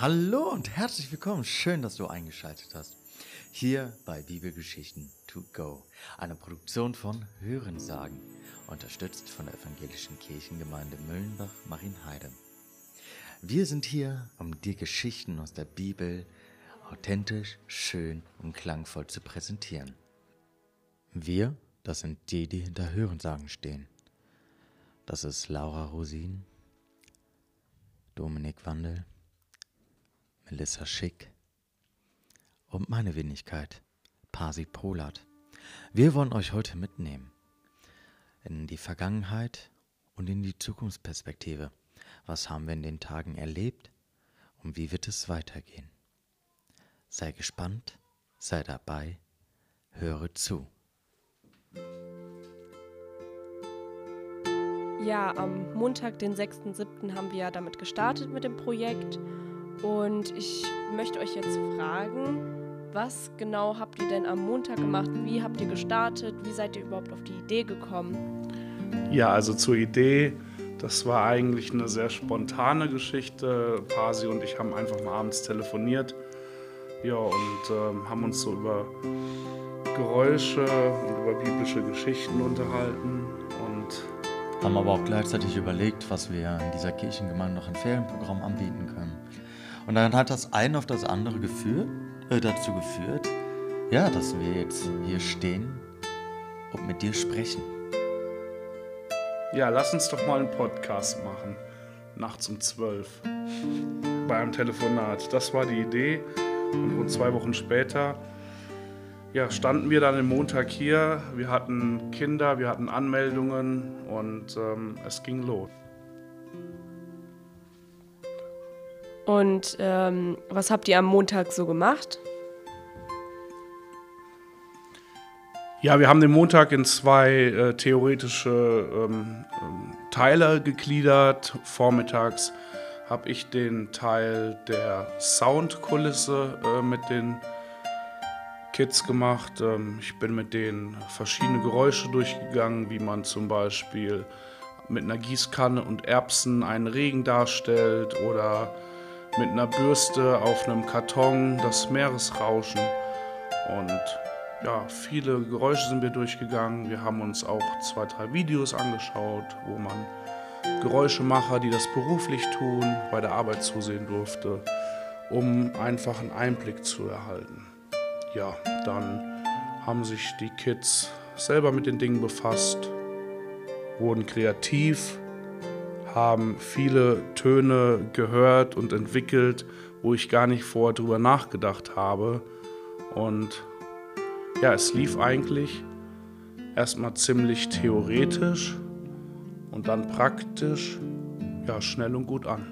Hallo und herzlich willkommen. Schön, dass du eingeschaltet hast. Hier bei Bibelgeschichten to go, eine Produktion von Hörensagen, unterstützt von der evangelischen Kirchengemeinde Müllenbach-Marienheide. Wir sind hier, um dir Geschichten aus der Bibel authentisch, schön und klangvoll zu präsentieren. Wir, das sind die, die hinter Hörensagen stehen. Das ist Laura Rosin, Dominik Wandel, Melissa Schick und meine Wenigkeit, Pasi Polat. Wir wollen euch heute mitnehmen in die Vergangenheit und in die Zukunftsperspektive. Was haben wir in den Tagen erlebt und wie wird es weitergehen? Sei gespannt, sei dabei, höre zu. Ja, am Montag, den 6.7. haben wir damit gestartet mit dem Projekt. Und ich möchte euch jetzt fragen, was genau habt ihr denn am Montag gemacht? Wie habt ihr gestartet? Wie seid ihr überhaupt auf die Idee gekommen? Ja, also zur Idee, das war eigentlich eine sehr spontane Geschichte. Pasi und ich haben einfach mal abends telefoniert. Ja, und ähm, haben uns so über Geräusche und über biblische Geschichten unterhalten. Und haben aber auch gleichzeitig überlegt, was wir in dieser Kirchengemeinde noch ein Ferienprogramm anbieten können. Und dann hat das eine auf das andere geführt, äh, dazu geführt, ja, dass wir jetzt hier stehen und mit dir sprechen. ja, lass uns doch mal einen Podcast machen. Nachts um 12. Bei einem Telefonat. Das war die Idee. Und rund zwei Wochen später ja, standen wir dann am Montag hier. Wir hatten Kinder, wir hatten Anmeldungen und ähm, es ging los. Und ähm, was habt ihr am Montag so gemacht? Ja, wir haben den Montag in zwei äh, theoretische ähm, ähm, Teile gegliedert. Vormittags habe ich den Teil der Soundkulisse äh, mit den Kids gemacht. Ähm, ich bin mit denen verschiedene Geräusche durchgegangen, wie man zum Beispiel mit einer Gießkanne und Erbsen einen Regen darstellt oder mit einer Bürste auf einem Karton das Meeresrauschen. Und ja, viele Geräusche sind wir durchgegangen. Wir haben uns auch zwei, drei Videos angeschaut, wo man Geräuschemacher, die das beruflich tun, bei der Arbeit zusehen durfte, um einfach einen Einblick zu erhalten. Ja, dann haben sich die Kids selber mit den Dingen befasst, wurden kreativ, haben viele Töne gehört und entwickelt, wo ich gar nicht vorher drüber nachgedacht habe. Und ja, es lief eigentlich erstmal ziemlich theoretisch und dann praktisch, ja, schnell und gut an.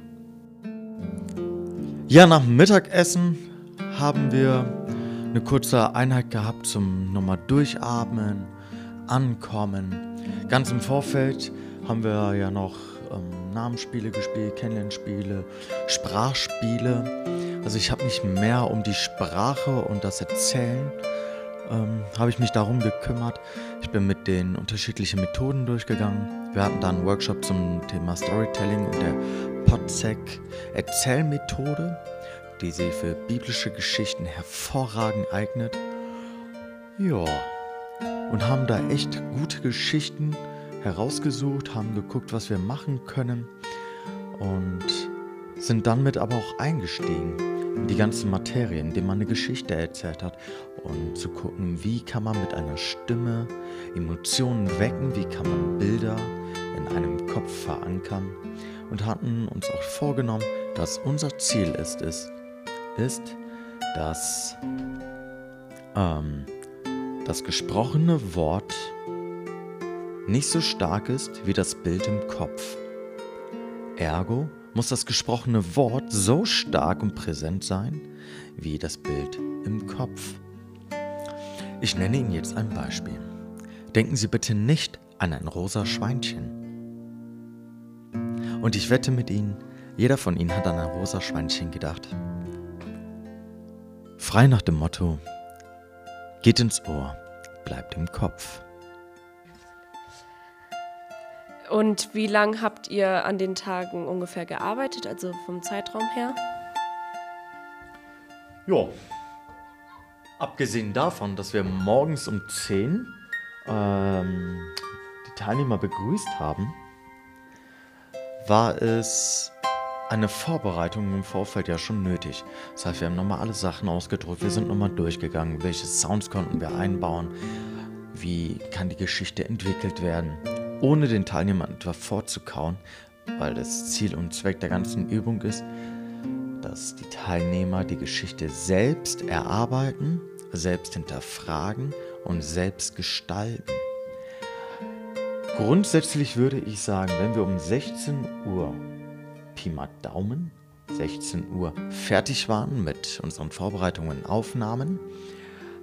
Ja, nach dem Mittagessen haben wir eine kurze Einheit gehabt zum nochmal durchatmen, ankommen. Ganz im Vorfeld haben wir ja noch ähm, Namensspiele gespielt, Kennenlernspiele, Sprachspiele. Also ich habe mich mehr um die Sprache und das Erzählen ähm, habe ich mich darum gekümmert. Ich bin mit den unterschiedlichen Methoden durchgegangen. Wir hatten da einen Workshop zum Thema Storytelling und der Podsec Erzählmethode, die sich für biblische Geschichten hervorragend eignet. Ja, und haben da echt gute Geschichten herausgesucht, haben geguckt, was wir machen können und sind dann mit aber auch eingestiegen in die ganzen Materien, indem man eine Geschichte erzählt hat und zu gucken, wie kann man mit einer Stimme Emotionen wecken, wie kann man Bilder in einem Kopf verankern und hatten uns auch vorgenommen, dass unser Ziel ist, ist, ist dass ähm, das gesprochene Wort nicht so stark ist wie das Bild im Kopf. Ergo muss das gesprochene Wort so stark und präsent sein wie das Bild im Kopf. Ich nenne Ihnen jetzt ein Beispiel. Denken Sie bitte nicht an ein rosa Schweinchen. Und ich wette mit Ihnen, jeder von Ihnen hat an ein rosa Schweinchen gedacht. Frei nach dem Motto, geht ins Ohr, bleibt im Kopf. Und wie lange habt ihr an den Tagen ungefähr gearbeitet, also vom Zeitraum her? Ja. Abgesehen davon, dass wir morgens um 10 ähm, die Teilnehmer begrüßt haben, war es eine Vorbereitung im Vorfeld ja schon nötig. Das heißt, wir haben nochmal alle Sachen ausgedrückt, wir sind nochmal durchgegangen, welche Sounds konnten wir einbauen, wie kann die Geschichte entwickelt werden, ohne den Teilnehmern etwas vorzukauen, weil das Ziel und Zweck der ganzen Übung ist, dass die Teilnehmer die Geschichte selbst erarbeiten, selbst hinterfragen und selbst gestalten. Grundsätzlich würde ich sagen, wenn wir um 16 Uhr Pi mal Daumen 16 Uhr fertig waren mit unseren Vorbereitungen und Aufnahmen,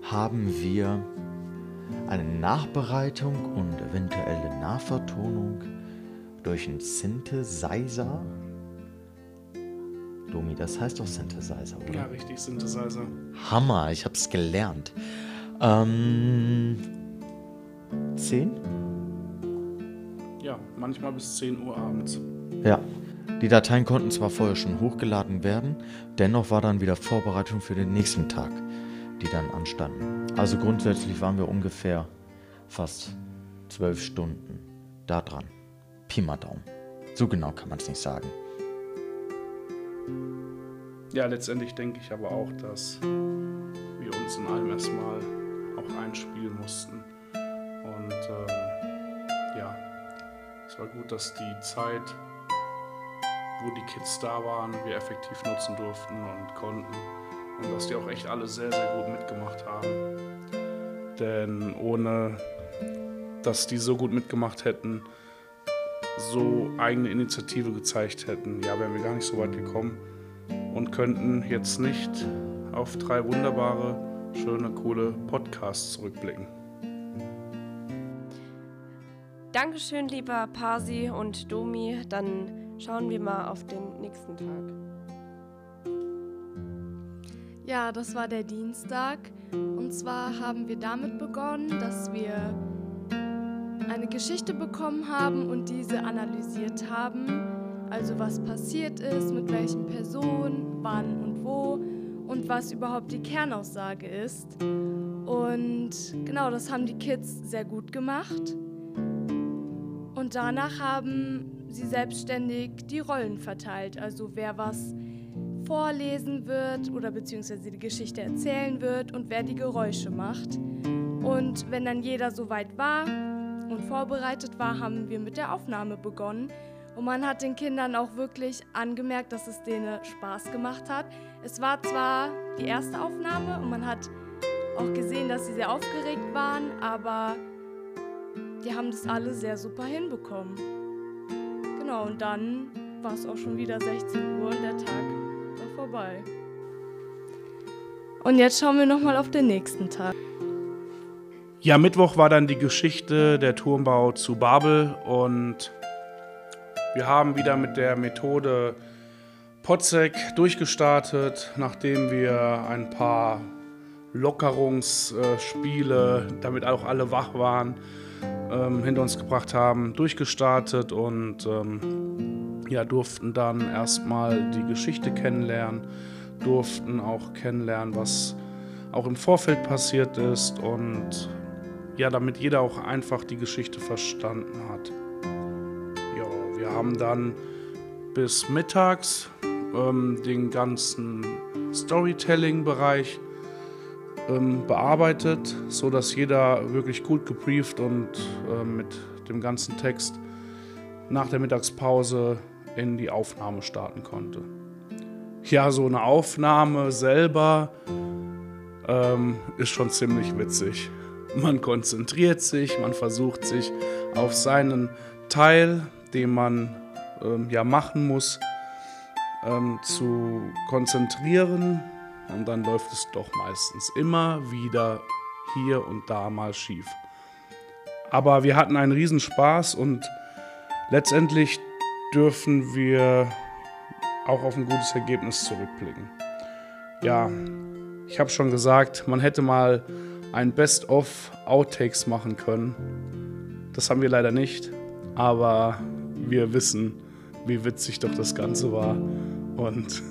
haben wir eine Nachbereitung und eventuelle Nachvertonung durch einen Synthesizer. Domi, das heißt doch Synthesizer, oder? Ja, richtig, Synthesizer. Hammer, ich hab's gelernt. Ähm, 10? Ja, manchmal bis 10 Uhr abends. Ja. Die Dateien konnten zwar vorher schon hochgeladen werden, dennoch war dann wieder Vorbereitung für den nächsten Tag, die dann anstanden. Also grundsätzlich waren wir ungefähr fast zwölf Stunden da dran. Pi mal Daumen. So genau kann man es nicht sagen. Ja, letztendlich denke ich aber auch, dass wir uns in allem erstmal auch einspielen mussten. Und ähm, ja, es war gut, dass die Zeit, wo die Kids da waren, wir effektiv nutzen durften und konnten. Und dass die auch echt alle sehr, sehr gut mitgemacht haben. Denn ohne dass die so gut mitgemacht hätten, so eigene Initiative gezeigt hätten, ja, wären wir gar nicht so weit gekommen und könnten jetzt nicht auf drei wunderbare, schöne, coole Podcasts zurückblicken. Dankeschön, lieber Pasi und Domi. Dann schauen wir mal auf den nächsten Tag. Ja, das war der Dienstag. Und zwar haben wir damit begonnen, dass wir eine Geschichte bekommen haben und diese analysiert haben. Also was passiert ist, mit welchen Personen, wann und wo und was überhaupt die Kernaussage ist. Und genau, das haben die Kids sehr gut gemacht. Und danach haben sie selbstständig die Rollen verteilt. Also wer was vorlesen wird oder beziehungsweise die Geschichte erzählen wird und wer die Geräusche macht. Und wenn dann jeder soweit war und vorbereitet war, haben wir mit der Aufnahme begonnen. Und man hat den Kindern auch wirklich angemerkt, dass es denen Spaß gemacht hat. Es war zwar die erste Aufnahme und man hat auch gesehen, dass sie sehr aufgeregt waren, aber die haben das alle sehr super hinbekommen. Genau, und dann war es auch schon wieder 16 Uhr und der Tag vorbei. Und jetzt schauen wir nochmal auf den nächsten Tag. Ja, Mittwoch war dann die Geschichte der Turmbau zu Babel und wir haben wieder mit der Methode Potzek durchgestartet, nachdem wir ein paar Lockerungsspiele, damit auch alle wach waren, ähm, hinter uns gebracht haben, durchgestartet und ähm, ja, durften dann erstmal die Geschichte kennenlernen, durften auch kennenlernen, was auch im Vorfeld passiert ist und ja, damit jeder auch einfach die Geschichte verstanden hat. Ja, wir haben dann bis mittags ähm, den ganzen Storytelling-Bereich ähm, bearbeitet, sodass jeder wirklich gut gebrieft und äh, mit dem ganzen Text nach der Mittagspause in die Aufnahme starten konnte. Ja, so eine Aufnahme selber ähm, ist schon ziemlich witzig. Man konzentriert sich, man versucht sich auf seinen Teil, den man ähm, ja machen muss, ähm, zu konzentrieren und dann läuft es doch meistens immer wieder hier und da mal schief. Aber wir hatten einen Riesenspaß und letztendlich dürfen wir auch auf ein gutes Ergebnis zurückblicken. Ja, ich habe schon gesagt, man hätte mal ein Best-of Outtakes machen können. Das haben wir leider nicht, aber wir wissen, wie witzig doch das Ganze war. Und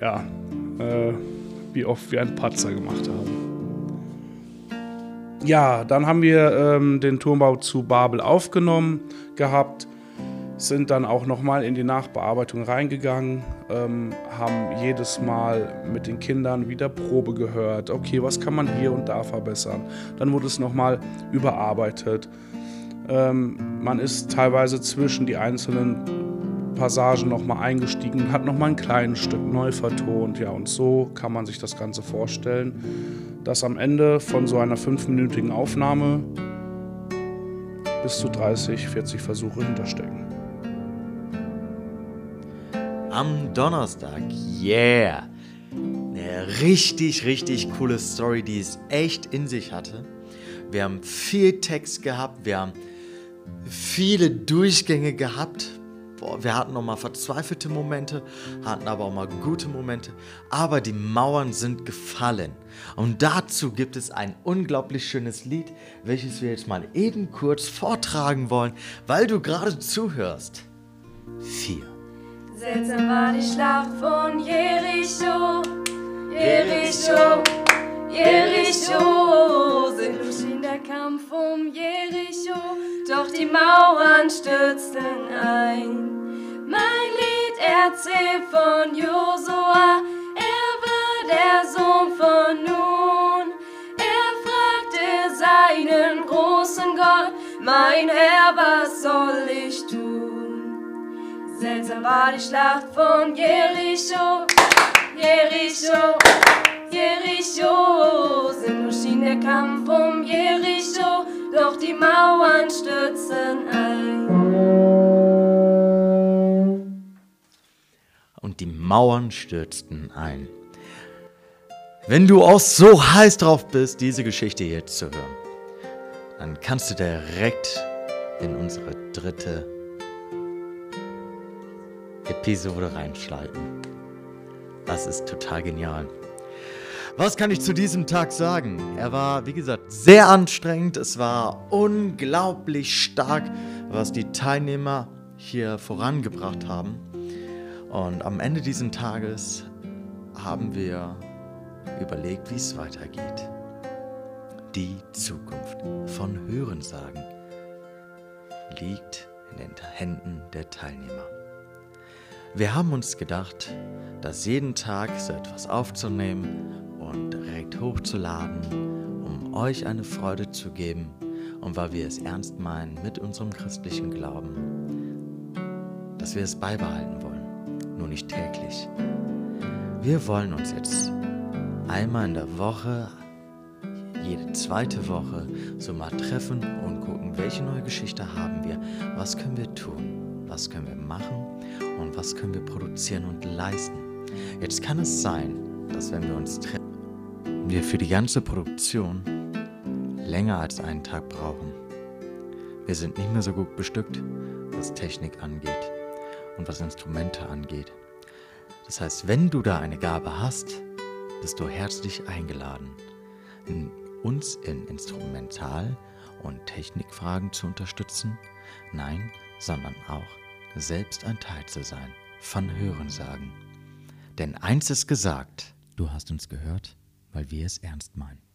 ja, äh, wie oft wir einen Patzer gemacht haben. Ja, dann haben wir ähm, den Turmbau zu Babel aufgenommen gehabt, sind dann auch nochmal in die Nachbearbeitung reingegangen, ähm, haben jedes Mal mit den Kindern wieder Probe gehört. Okay, was kann man hier und da verbessern? Dann wurde es nochmal überarbeitet. Ähm, man ist teilweise zwischen die einzelnen Passagen nochmal eingestiegen hat nochmal ein kleines Stück neu vertont. Ja, und so kann man sich das Ganze vorstellen, dass am Ende von so einer fünfminütigen Aufnahme bis zu 30, 40 Versuche hinterstecken. Am Donnerstag, yeah! Eine richtig, richtig coole Story, die es echt in sich hatte. Wir haben viel Text gehabt, wir haben viele Durchgänge gehabt. Boah, wir hatten noch mal verzweifelte Momente, hatten aber auch mal gute Momente. Aber die Mauern sind gefallen. Und dazu gibt es ein unglaublich schönes Lied, welches wir jetzt mal eben kurz vortragen wollen, weil du gerade zuhörst. Vier. Seltsam war die Schlacht von Jericho, Jericho, Jericho. Sinnlos schien der Kampf um Jericho, doch die Mauern stürzten ein. Mein Lied erzählt von Josua, er war der Sohn von Nun. Er fragte seinen großen Gott, mein Herr, was soll ich tun? Seltsam war die Schlacht von Jericho, Jericho, Jericho. Sinnlos schien der Kampf um Jericho, doch die Mauern stürzten ein. und die Mauern stürzten ein. Wenn du auch so heiß drauf bist, diese Geschichte jetzt zu hören, dann kannst du direkt in unsere dritte Episode reinschalten. Das ist total genial. Was kann ich zu diesem Tag sagen? Er war, wie gesagt, sehr anstrengend. Es war unglaublich stark, was die Teilnehmer hier vorangebracht haben. Und am Ende dieses Tages haben wir überlegt, wie es weitergeht. Die Zukunft von Hörensagen liegt in den Händen der Teilnehmer. Wir haben uns gedacht, dass jeden Tag so etwas aufzunehmen und direkt hochzuladen, um euch eine Freude zu geben und weil wir es ernst meinen mit unserem christlichen Glauben, dass wir es beibehalten wollen nur nicht täglich. Wir wollen uns jetzt einmal in der Woche, jede zweite Woche, so mal treffen und gucken, welche neue Geschichte haben wir, was können wir tun, was können wir machen und was können wir produzieren und leisten. Jetzt kann es sein, dass wenn wir uns treffen, wir für die ganze Produktion länger als einen Tag brauchen. Wir sind nicht mehr so gut bestückt, was Technik angeht und was Instrumente angeht. Das heißt, wenn du da eine Gabe hast, bist du herzlich eingeladen, in uns in Instrumental- und Technikfragen zu unterstützen. Nein, sondern auch selbst ein Teil zu sein von Hörensagen. Denn eins ist gesagt, du hast uns gehört, weil wir es ernst meinen.